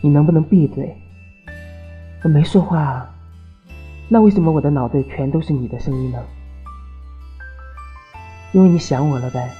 你能不能闭嘴？我没说话啊。那为什么我的脑子全都是你的声音呢？因为你想我了呗。